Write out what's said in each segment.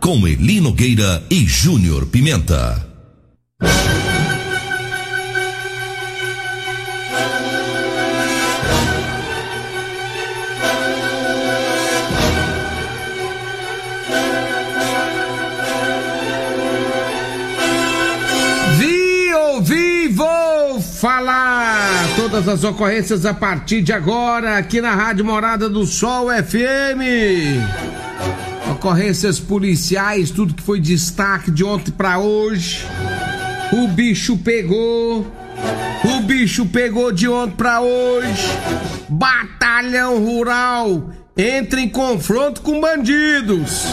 Com Elino Gueira e Júnior Pimenta. Vi, ouvi, vou falar todas as ocorrências a partir de agora aqui na Rádio Morada do Sol FM. Ocorrências policiais, tudo que foi destaque de ontem pra hoje. O bicho pegou. O bicho pegou de ontem pra hoje. Batalhão Rural entra em confronto com bandidos.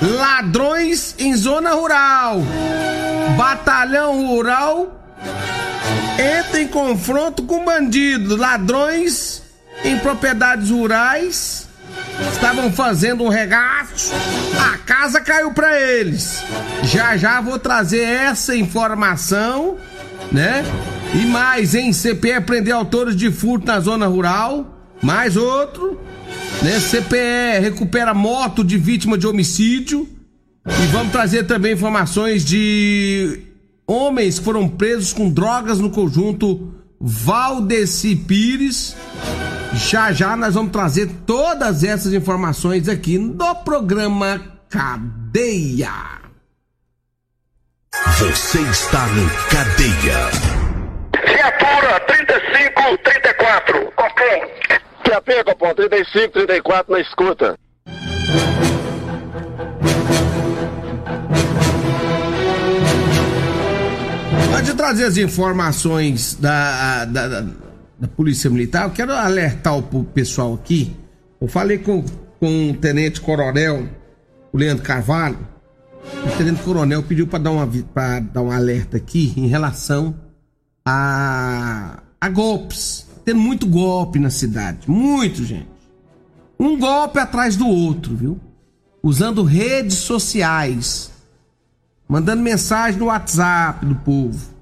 Ladrões em zona rural. Batalhão Rural entra em confronto com bandidos. Ladrões em propriedades rurais estavam fazendo um regaço. A casa caiu pra eles. Já já vou trazer essa informação, né? E mais, hein? CPE prender autores de furto na zona rural. Mais outro. Né? CPE recupera moto de vítima de homicídio. E vamos trazer também informações de homens que foram presos com drogas no conjunto Valdeci Pires. Já já nós vamos trazer todas essas informações aqui no programa Cadeia. Você está no Cadeia. Viatura 3534. Copom. QAP, Copom, 35, 34 na escuta. Antes de trazer as informações da, da, da, da Polícia Militar, eu quero alertar o pessoal aqui. Eu falei com, com o Tenente Coronel, o Leandro Carvalho. O Tenente Coronel pediu para dar, uma, dar um alerta aqui em relação a, a golpes. Tendo muito golpe na cidade. Muito, gente. Um golpe atrás do outro, viu? Usando redes sociais mandando mensagem no WhatsApp do povo.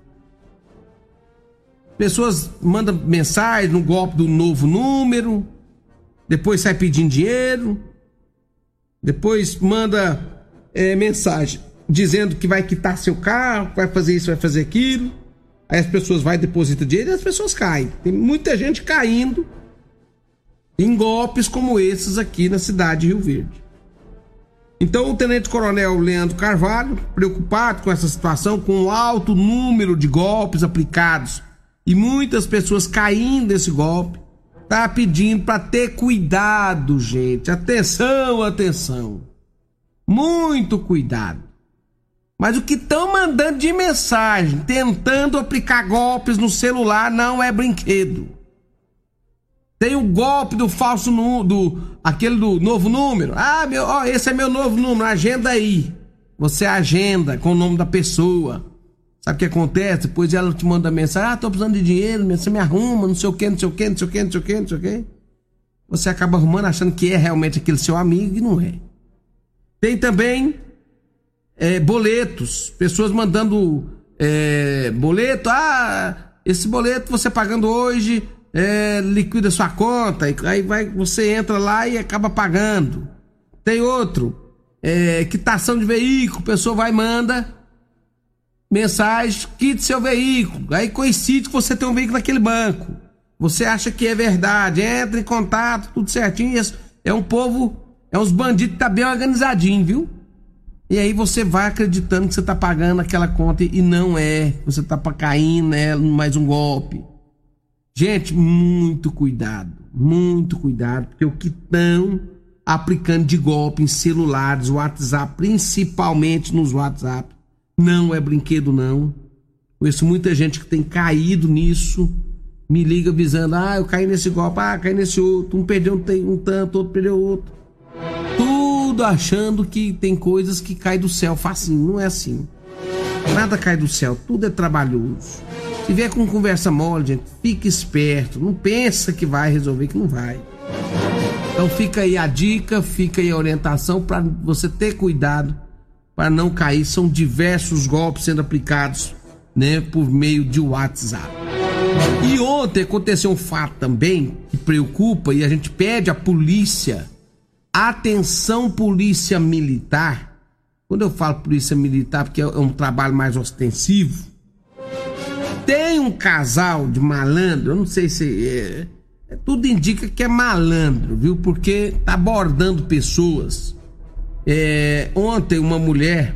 Pessoas mandam mensagem no golpe do novo número, depois sai pedindo dinheiro, depois manda é, mensagem dizendo que vai quitar seu carro, vai fazer isso, vai fazer aquilo. Aí as pessoas vai depositar dinheiro e as pessoas caem. Tem muita gente caindo em golpes como esses aqui na cidade de Rio Verde. Então, o Tenente Coronel Leandro Carvalho, preocupado com essa situação, com o alto número de golpes aplicados e muitas pessoas caindo nesse golpe, tá pedindo para ter cuidado, gente. Atenção, atenção. Muito cuidado. Mas o que estão mandando de mensagem, tentando aplicar golpes no celular, não é brinquedo. Tem o golpe do falso do aquele do novo número. Ah, meu, ó, esse é meu novo número, agenda aí. Você agenda com o nome da pessoa. Sabe o que acontece? Depois ela te manda mensagem: "Ah, tô precisando de dinheiro, você me arruma, não sei o que, não sei o que, não sei o que, não sei o que, não sei o que". Você acaba arrumando achando que é realmente aquele seu amigo e não é. Tem também é, boletos, pessoas mandando é, boleto, ah, esse boleto você pagando hoje é, liquida sua conta, aí vai, você entra lá e acaba pagando. Tem outro, é, quitação de veículo, pessoa vai e manda mensagem, quite seu veículo. Aí coincide que você tem um veículo naquele banco. Você acha que é verdade, entra em contato, tudo certinho. É um povo, é uns bandidos que tá bem organizadinho, viu? E aí você vai acreditando que você tá pagando aquela conta e não é. Você tá caindo né, mais um golpe. Gente, muito cuidado, muito cuidado, porque o que estão aplicando de golpe em celulares, WhatsApp, principalmente nos WhatsApp, não é brinquedo não. Conheço muita gente que tem caído nisso, me liga avisando, ah, eu caí nesse golpe, ah, caí nesse outro, um perdeu um, um tanto, outro perdeu outro. Tudo achando que tem coisas que caem do céu facinho. Não é assim. Nada cai do céu, tudo é trabalhoso. Se vier com conversa mole, gente, fique esperto. Não pensa que vai resolver, que não vai. Então fica aí a dica, fica aí a orientação para você ter cuidado para não cair. São diversos golpes sendo aplicados, né, por meio de WhatsApp. E ontem aconteceu um fato também que preocupa e a gente pede à polícia, atenção polícia militar. Quando eu falo polícia militar, porque é um trabalho mais ostensivo, tem um casal de malandro, eu não sei se é, é, tudo indica que é malandro, viu? Porque tá abordando pessoas. É, ontem uma mulher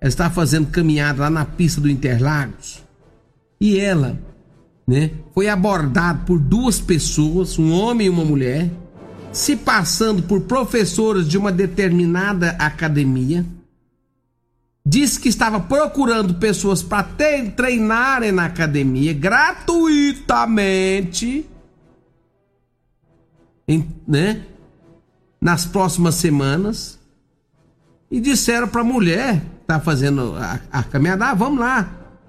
estava fazendo caminhada lá na pista do Interlagos e ela, né, foi abordada por duas pessoas, um homem e uma mulher, se passando por professoras de uma determinada academia disse que estava procurando pessoas para treinarem na academia gratuitamente, em, né? Nas próximas semanas. E disseram para a mulher que tá fazendo a, a caminhada: ah, vamos lá,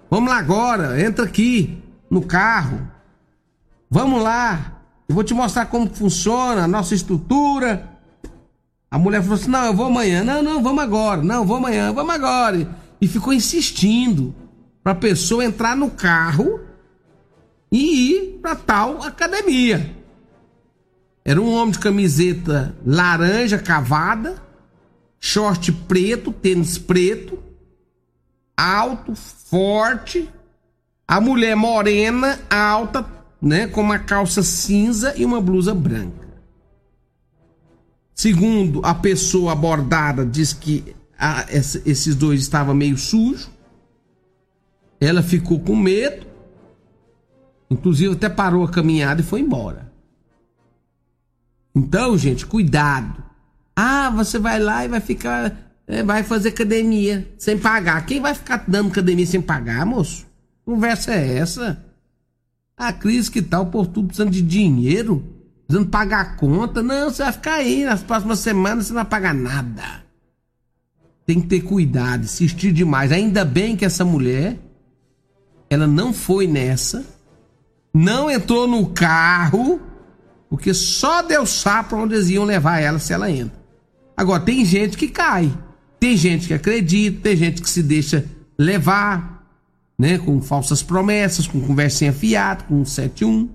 vamos lá agora, entra aqui no carro, vamos lá, eu vou te mostrar como funciona a nossa estrutura. A mulher falou assim: não, eu vou amanhã. Não, não, vamos agora. Não, vou amanhã, vamos agora. E ficou insistindo para a pessoa entrar no carro e ir para tal academia. Era um homem de camiseta laranja cavada, short preto, tênis preto, alto, forte. A mulher morena, alta, né, com uma calça cinza e uma blusa branca. Segundo a pessoa abordada, diz que a, essa, esses dois estavam meio sujos. Ela ficou com medo. Inclusive até parou a caminhada e foi embora. Então, gente, cuidado. Ah, você vai lá e vai ficar. É, vai fazer academia sem pagar. Quem vai ficar dando academia sem pagar, moço? Conversa é essa? A crise que o povo tudo precisando de dinheiro precisando pagar a conta. Não, você vai ficar aí. Nas próximas semanas você não vai pagar nada. Tem que ter cuidado, insistir demais. Ainda bem que essa mulher, ela não foi nessa, não entrou no carro, porque só Deus sabe pra onde eles iam levar ela se ela entra. Agora, tem gente que cai, tem gente que acredita, tem gente que se deixa levar, né, com falsas promessas, com conversinha fiada, com 71.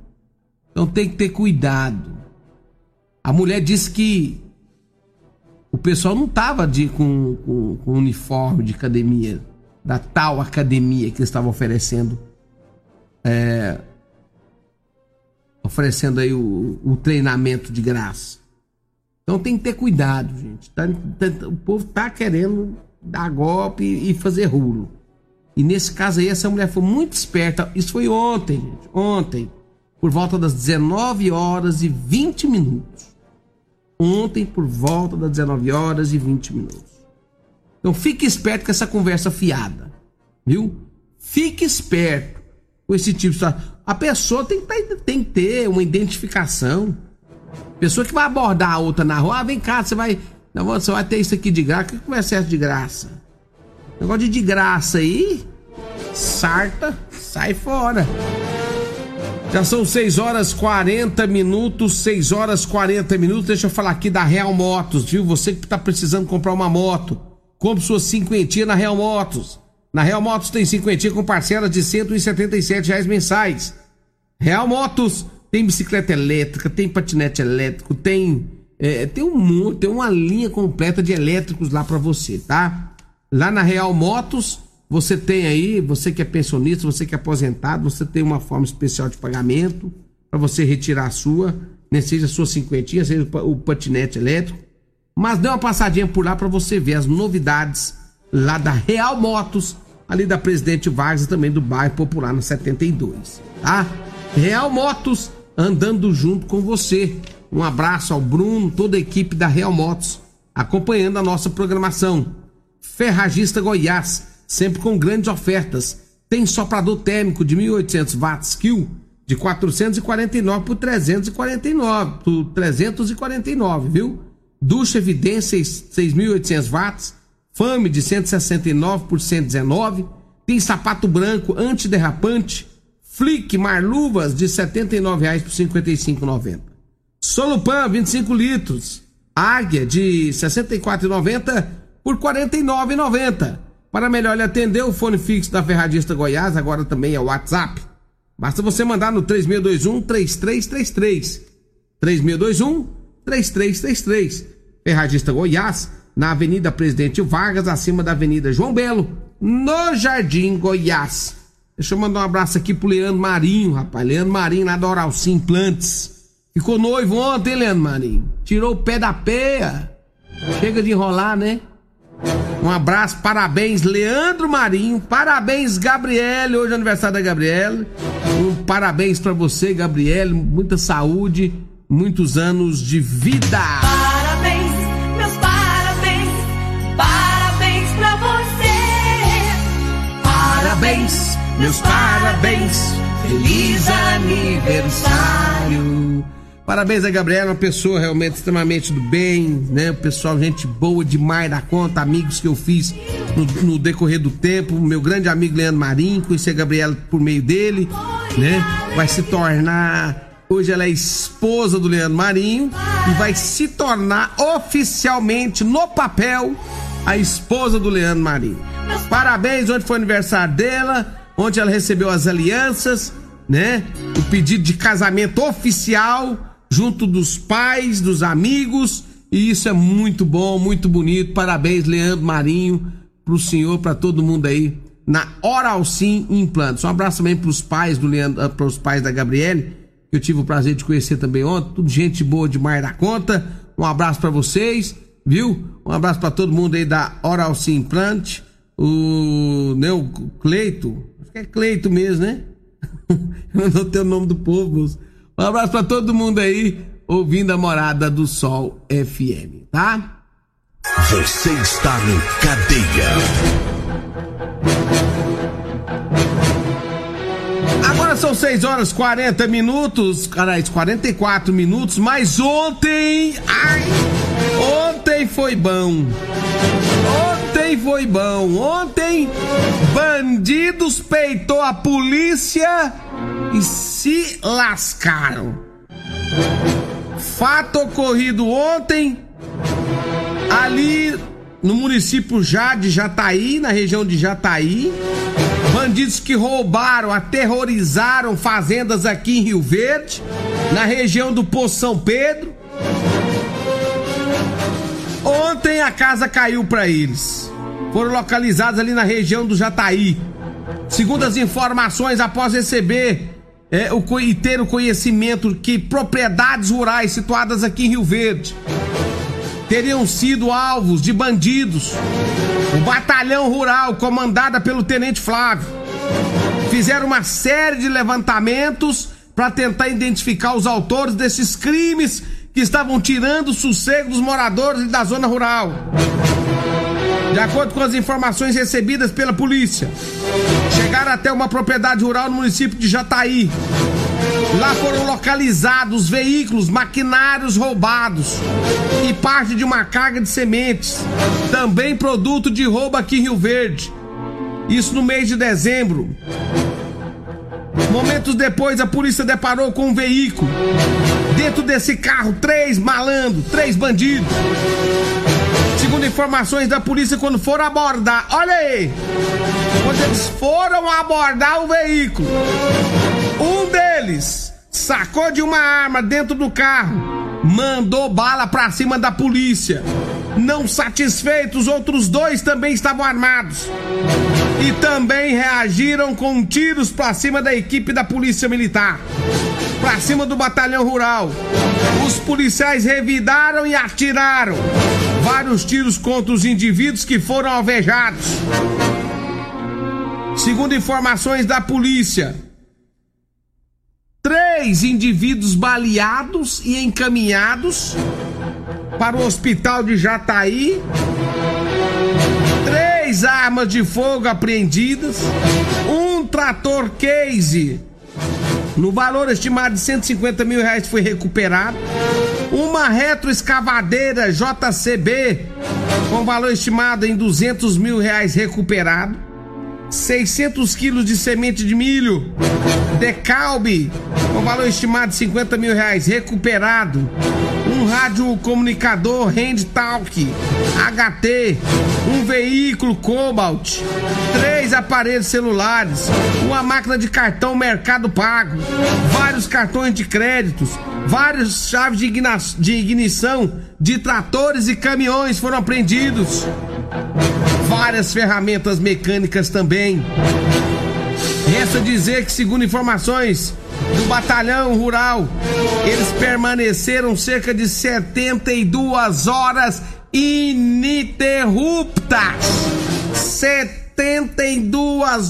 Então tem que ter cuidado. A mulher disse que o pessoal não estava de, com, com, com, uniforme de academia, da tal academia que eles estavam oferecendo. É, oferecendo aí o, o, treinamento de graça. Então tem que ter cuidado, gente. Tá, tá, o povo tá querendo dar golpe e fazer rulo. E nesse caso aí, essa mulher foi muito esperta. Isso foi ontem, gente. Ontem por volta das 19 horas e 20 minutos. Ontem, por volta das 19 horas e 20 minutos. Então fique esperto com essa conversa fiada, viu? Fique esperto com esse tipo de. A pessoa tem que, tá, tem que ter uma identificação. Pessoa que vai abordar a outra na rua, ah, vem cá, você vai. Não, você vai ter isso aqui de graça. Que conversa é essa de graça? Negócio de de graça aí, sarta, sai fora. Já são 6 horas 40 minutos, 6 horas 40 minutos. Deixa eu falar aqui da Real Motos, viu? Você que está precisando comprar uma moto, compre sua cinquentinha na Real Motos. Na Real Motos tem cinquentinha com parcelas de 177 reais mensais. Real Motos tem bicicleta elétrica, tem patinete elétrico, tem é, tem um tem uma linha completa de elétricos lá para você, tá? Lá na Real Motos você tem aí, você que é pensionista, você que é aposentado, você tem uma forma especial de pagamento para você retirar a sua, né? seja a sua cinquentinha, seja o patinete elétrico. Mas dê uma passadinha por lá para você ver as novidades lá da Real Motos, ali da Presidente Vargas e também do bairro Popular no 72, tá? Real Motos andando junto com você. Um abraço ao Bruno, toda a equipe da Real Motos, acompanhando a nossa programação. Ferragista Goiás sempre com grandes ofertas. Tem soprador térmico de 1800 watts Kill de 449 por 349, por 349, viu? Ducha Evidência 6.800 watts, Fame de 169 por 119, tem sapato branco antiderrapante, Flick Marluvas de R$ 79,00 por R$ 55,90. Solupan 25 litros, Águia de R$ 64,90 por R$ 49,90. Para melhor lhe atender, o fone fixo da Ferradista Goiás agora também é o WhatsApp. Basta você mandar no 3621 3333. 3621 3333. Ferradista Goiás, na Avenida Presidente Vargas, acima da Avenida João Belo, no Jardim Goiás. Deixa eu mandar um abraço aqui pro Leandro Marinho, rapaz. Leandro Marinho lá da Sim. Ficou noivo ontem, Leandro Marinho. Tirou o pé da peia. Chega de enrolar, né? Um abraço, parabéns, Leandro Marinho. Parabéns, Gabriele. Hoje é aniversário da Gabriele. Um parabéns para você, Gabriele. Muita saúde, muitos anos de vida. Meus parabéns. Feliz aniversário. Parabéns a Gabriela, uma pessoa realmente extremamente do bem, né? Pessoal, gente boa demais da conta, amigos que eu fiz no, no decorrer do tempo. Meu grande amigo Leandro Marinho, conheci a Gabriela por meio dele, né? Vai se tornar. Hoje ela é esposa do Leandro Marinho e vai se tornar oficialmente no papel a esposa do Leandro Marinho. Parabéns, ontem foi o aniversário dela, ontem ela recebeu as alianças, né? O pedido de casamento oficial junto dos pais, dos amigos, e isso é muito bom, muito bonito. Parabéns, Leandro Marinho, pro senhor, para todo mundo aí na Oral Sim Implantes. Um abraço também pros pais do Leandro, pros pais da Gabriele, que eu tive o prazer de conhecer também ontem. Tudo gente boa demais da conta. Um abraço para vocês, viu? Um abraço para todo mundo aí da Oral Sim Implante. O, né, o Cleito, é Cleito mesmo, né? Eu não tenho o nome do povo, moço. Um abraço pra todo mundo aí, ouvindo a Morada do Sol FM, tá? Você está no Cadeia. Agora são 6 horas 40 minutos, carai, 44 minutos, mas ontem, ai, ontem foi bom. Ontem foi bom. Ontem, bandidos peitou a polícia e se lascaram. Fato ocorrido ontem, ali no município já de Jataí, na região de Jataí. Bandidos que roubaram, aterrorizaram fazendas aqui em Rio Verde, na região do Poço São Pedro. Ontem a casa caiu para eles. Foram localizados ali na região do Jataí. Segundo as informações, após receber é, o, e ter o conhecimento que propriedades rurais situadas aqui em Rio Verde teriam sido alvos de bandidos. O batalhão rural, comandada pelo tenente Flávio, fizeram uma série de levantamentos para tentar identificar os autores desses crimes que estavam tirando o sossego dos moradores da zona rural. De acordo com as informações recebidas pela polícia, chegaram até uma propriedade rural no município de Jataí. Lá foram localizados veículos, maquinários roubados e parte de uma carga de sementes, também produto de roubo aqui em Rio Verde. Isso no mês de dezembro. Momentos depois, a polícia deparou com um veículo. Dentro desse carro, três malandros, três bandidos. Segundo informações da polícia, quando foram abordar, olha aí, quando eles foram abordar o veículo, um deles sacou de uma arma dentro do carro, mandou bala pra cima da polícia. Não satisfeitos, outros dois também estavam armados e também reagiram com tiros pra cima da equipe da polícia militar, pra cima do batalhão rural. Os policiais revidaram e atiraram vários tiros contra os indivíduos que foram alvejados. Segundo informações da polícia, três indivíduos baleados e encaminhados para o hospital de Jataí. Três armas de fogo apreendidas, um trator case no valor estimado de 150 mil reais foi recuperado. Uma retroescavadeira JCB com valor estimado em 200 mil reais recuperado. 600 quilos de semente de milho Decalbe com valor estimado de 50 mil reais recuperado. Um rádio comunicador Handtalk HT, um veículo Cobalt, três aparelhos celulares, uma máquina de cartão Mercado Pago, vários cartões de créditos, várias chaves de, de ignição de tratores e caminhões foram apreendidos. Várias ferramentas mecânicas também. Resta dizer que, segundo informações do batalhão rural, eles permaneceram cerca de 72 horas ininterruptas. 72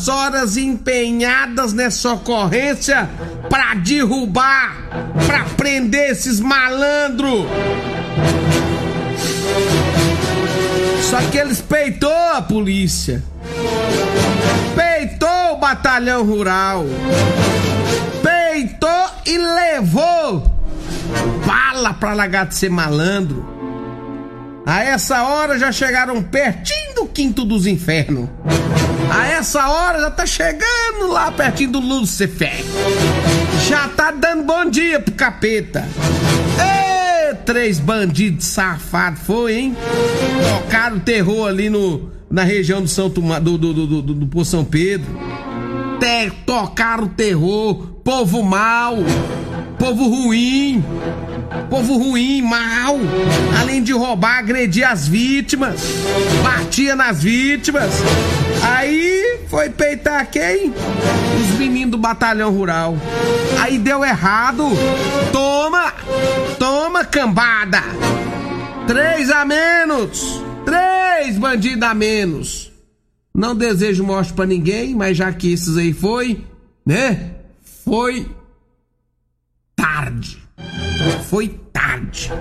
horas empenhadas nessa ocorrência para derrubar, para prender esses malandros. Só que eles peitou a polícia. Peitou o batalhão rural. Peitou e levou bala pra de ser malandro. A essa hora já chegaram pertinho do quinto dos infernos. A essa hora já tá chegando lá pertinho do Lúcifer. Já tá dando bom dia pro capeta. Ê, três bandidos safados foi, hein? Tocaram terror ali no, na região do São Tomá, do, do, do, do, do São Pedro. Te, tocaram terror, povo mau, povo ruim, povo ruim, mal. Além de roubar, agredir as vítimas, batia nas vítimas. Aí foi peitar quem? Os meninos do batalhão rural. Aí deu errado. Toma! Toma, cambada! Três a menos! Três bandidos a menos! Não desejo morte pra ninguém, mas já que esses aí foi, né? Foi. Foi tarde.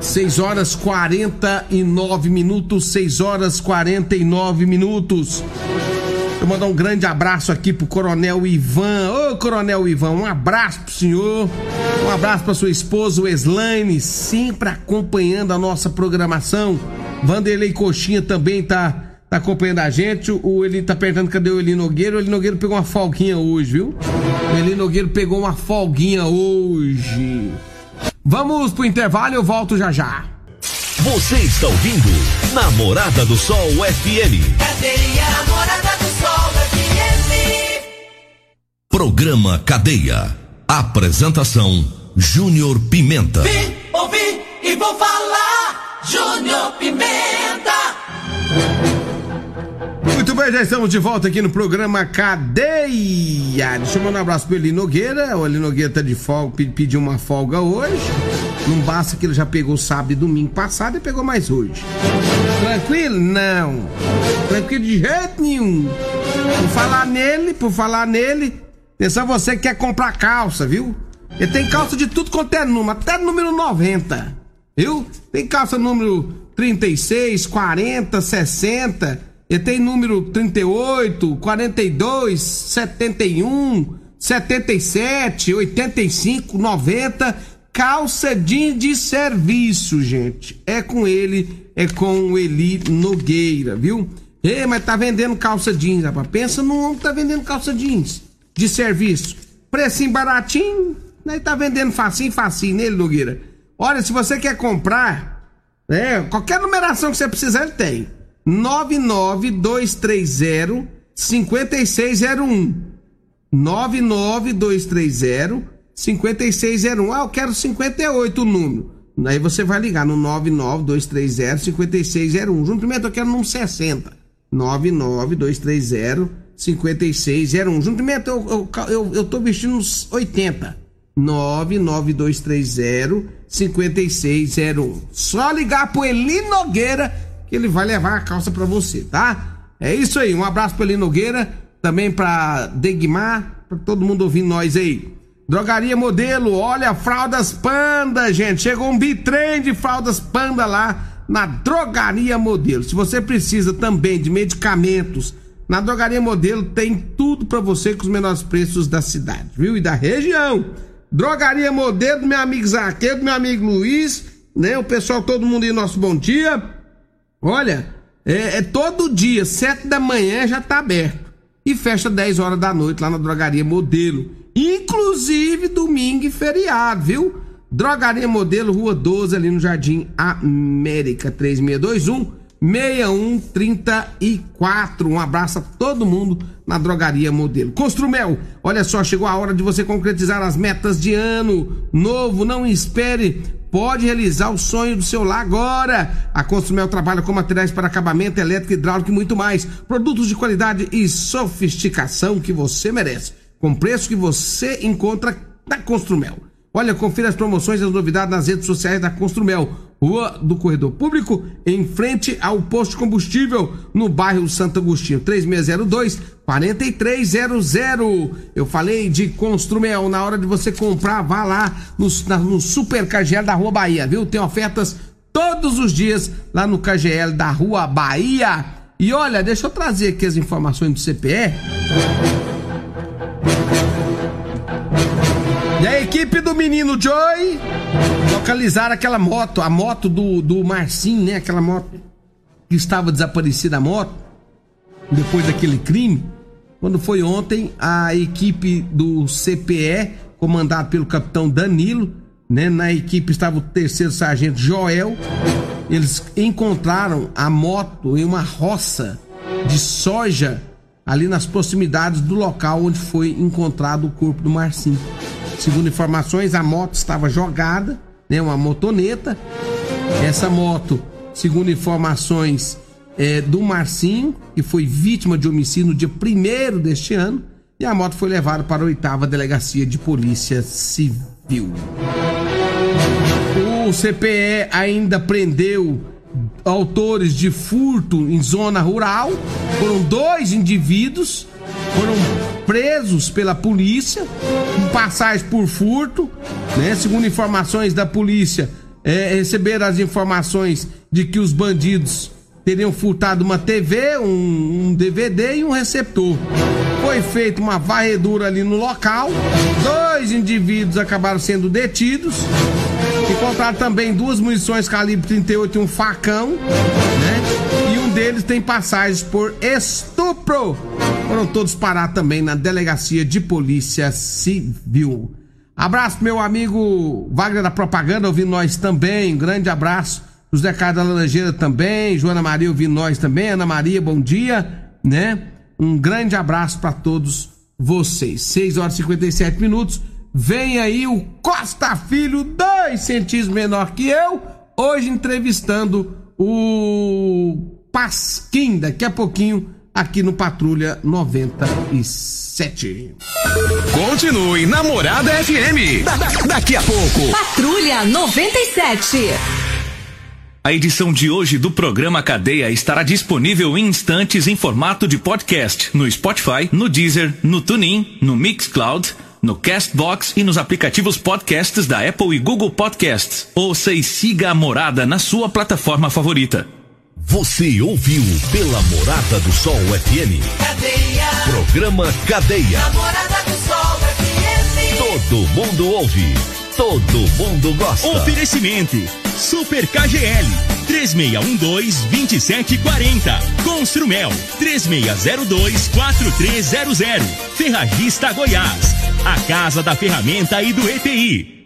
6 horas 49 minutos, 6 horas 49 minutos. Eu mandar um grande abraço aqui pro Coronel Ivan. Ô, Coronel Ivan, um abraço pro senhor. Um abraço pra sua esposa, o Eslaine, sempre acompanhando a nossa programação. Vanderlei Coxinha também tá, tá acompanhando a gente. O Eli tá perguntando cadê o Eli Nogueira. O Eli Nogueira pegou uma folguinha hoje, viu? O Eli Nogueira pegou uma folguinha hoje. Vamos pro intervalo, eu volto já já. Você está ouvindo Namorada do Sol FM. Cadeia Namorada do Sol FM. Programa Cadeia. Apresentação Júnior Pimenta. Vim, ouvi e vou falar. Júnior Pimenta. Muito bem, já estamos de volta aqui no programa Cadeia. Deixa eu mandar um abraço pro Eli Nogueira. O Eli Nogueira tá de folga, pe- pediu uma folga hoje. Não basta que ele já pegou sábado e domingo passado e pegou mais hoje. Tranquilo? Não. Tranquilo de jeito nenhum. Por falar nele, por falar nele, atenção você que quer comprar calça, viu? Ele tem calça de tudo quanto é número, até número 90. Viu? Tem calça número 36, 40, 60. Ele tem número 38, 42, 71, 77, 85, 90. Calça jeans de serviço, gente. É com ele, é com o Eli Nogueira, viu? Ei, mas tá vendendo calça jeans, rapaz. Pensa num homem que tá vendendo calça jeans de serviço. Precinho baratinho, né? Tá vendendo facinho, facinho nele, Nogueira. Olha, se você quer comprar, é, qualquer numeração que você precisar, ele tem. 99230 5601. 99230 5601. Ah, eu quero 58 o número. Aí você vai ligar no 99230 5601. Juntamento eu quero num 60. 99230 5601. Juntamento eu, eu, eu, eu tô vestindo uns 80. 99230 5601. Só ligar pro Eli Nogueira que ele vai levar a calça pra você, tá? É isso aí. Um abraço Eli Nogueira, também pra Degmar, pra todo mundo ouvindo nós aí. Drogaria Modelo, olha, fraldas panda, gente. Chegou um bitrem de fraldas panda lá na Drogaria Modelo. Se você precisa também de medicamentos, na Drogaria Modelo tem tudo para você com os menores preços da cidade, viu? E da região. Drogaria Modelo meu amigo Zaqueu, meu amigo Luiz, né? O pessoal, todo mundo aí, nosso bom dia. Olha, é, é todo dia, sete da manhã já tá aberto. E fecha 10 horas da noite lá na Drogaria Modelo. Inclusive domingo e feriado, viu? Drogaria Modelo, Rua 12, ali no Jardim América, 3621 6134. Um abraço a todo mundo na Drogaria Modelo. Construmel, olha só, chegou a hora de você concretizar as metas de ano novo. Não espere, pode realizar o sonho do seu lar agora. A Construmel trabalha com materiais para acabamento elétrico, hidráulico e muito mais. Produtos de qualidade e sofisticação que você merece. Com preço que você encontra na Construmel. Olha, confira as promoções e as novidades nas redes sociais da Construmel. Rua do Corredor Público, em frente ao posto de combustível, no bairro Santo Agostinho, 3602 4300. Eu falei de Construmel, na hora de você comprar, vá lá no, na, no Super KGL da Rua Bahia, viu? Tem ofertas todos os dias lá no KGL da Rua Bahia. E olha, deixa eu trazer aqui as informações do CPE. E a equipe do menino Joy localizaram aquela moto, a moto do, do Marcinho, né? Aquela moto que estava desaparecida a moto, depois daquele crime. Quando foi ontem, a equipe do CPE, comandada pelo capitão Danilo, né? Na equipe estava o terceiro sargento Joel. Eles encontraram a moto em uma roça de soja ali nas proximidades do local onde foi encontrado o corpo do Marcinho. Segundo informações, a moto estava jogada, né, uma motoneta. Essa moto, segundo informações é, do Marcinho, que foi vítima de homicídio no dia 1 deste ano, e a moto foi levada para a oitava delegacia de polícia civil. O CPE ainda prendeu autores de furto em zona rural. Foram dois indivíduos, foram presos pela polícia, com passagem por furto, né? Segundo informações da polícia, é, receberam as informações de que os bandidos teriam furtado uma TV, um, um DVD e um receptor. Foi feita uma varredura ali no local, dois indivíduos acabaram sendo detidos. Encontraram também duas munições calibre 38 e um facão, né? E um deles tem passagens por estupro. Foram todos parar também na delegacia de polícia civil. Abraço meu amigo Wagner da Propaganda ouvindo nós também. Grande abraço. José Carlos da Laranjeira também, Joana Maria ouvindo nós também, Ana Maria, bom dia, né? Um grande abraço para todos vocês. 6 horas e 57 minutos. Vem aí o Costa Filho, dois centímetros menor que eu, hoje entrevistando o Pasquim, daqui a pouquinho, aqui no Patrulha 97. Continue Namorada FM. Da, da, daqui a pouco. Patrulha 97. A edição de hoje do programa Cadeia estará disponível em instantes em formato de podcast no Spotify, no Deezer, no TuneIn, no Mixcloud, no Castbox e nos aplicativos podcasts da Apple e Google Podcasts. Ouça e siga a Morada na sua plataforma favorita. Você ouviu pela Morada do Sol FM. Cadeia. Programa Cadeia. Namorada do Sol FM. Todo mundo ouve. Todo mundo gosta. Oferecimento Super KGL 3612-2740. Construmel 3602-4300. Ferragista Goiás. A Casa da Ferramenta e do ETI.